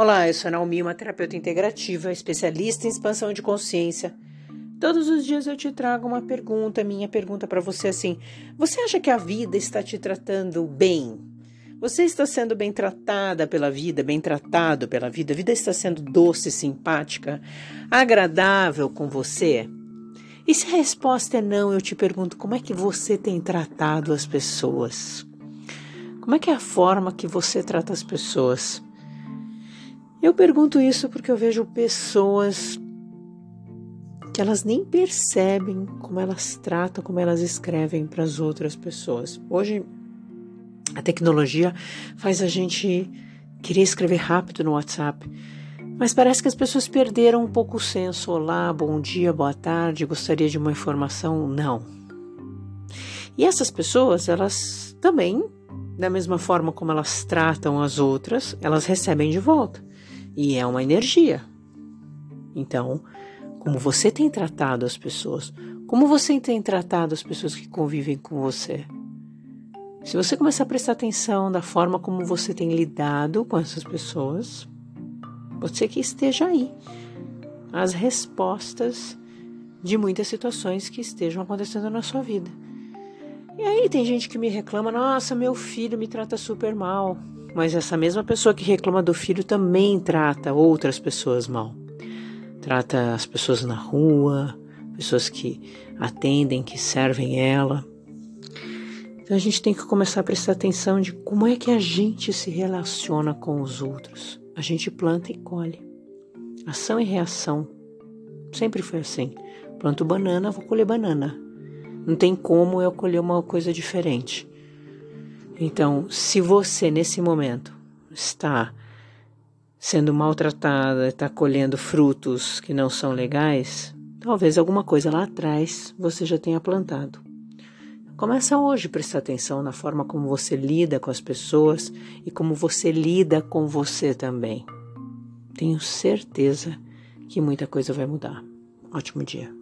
Olá, eu sou a Naomi, uma terapeuta integrativa, especialista em expansão de consciência. Todos os dias eu te trago uma pergunta, minha pergunta para você é assim: você acha que a vida está te tratando bem? Você está sendo bem tratada pela vida, bem tratado pela vida? A vida está sendo doce, simpática, agradável com você? E se a resposta é não, eu te pergunto: como é que você tem tratado as pessoas? Como é que é a forma que você trata as pessoas? Eu pergunto isso porque eu vejo pessoas que elas nem percebem como elas tratam, como elas escrevem para as outras pessoas. Hoje a tecnologia faz a gente querer escrever rápido no WhatsApp, mas parece que as pessoas perderam um pouco o senso. Olá, bom dia, boa tarde, gostaria de uma informação? Não. E essas pessoas, elas também, da mesma forma como elas tratam as outras, elas recebem de volta. E é uma energia. Então, como você tem tratado as pessoas, como você tem tratado as pessoas que convivem com você. Se você começar a prestar atenção da forma como você tem lidado com essas pessoas, pode ser que esteja aí as respostas de muitas situações que estejam acontecendo na sua vida. E aí tem gente que me reclama: nossa, meu filho me trata super mal. Mas essa mesma pessoa que reclama do filho também trata outras pessoas mal. Trata as pessoas na rua, pessoas que atendem, que servem ela. Então a gente tem que começar a prestar atenção de como é que a gente se relaciona com os outros. A gente planta e colhe. Ação e reação. Sempre foi assim. Planto banana, vou colher banana. Não tem como eu colher uma coisa diferente. Então, se você nesse momento está sendo maltratada, está colhendo frutos que não são legais, talvez alguma coisa lá atrás você já tenha plantado. Começa hoje a prestar atenção na forma como você lida com as pessoas e como você lida com você também. Tenho certeza que muita coisa vai mudar. Ótimo dia.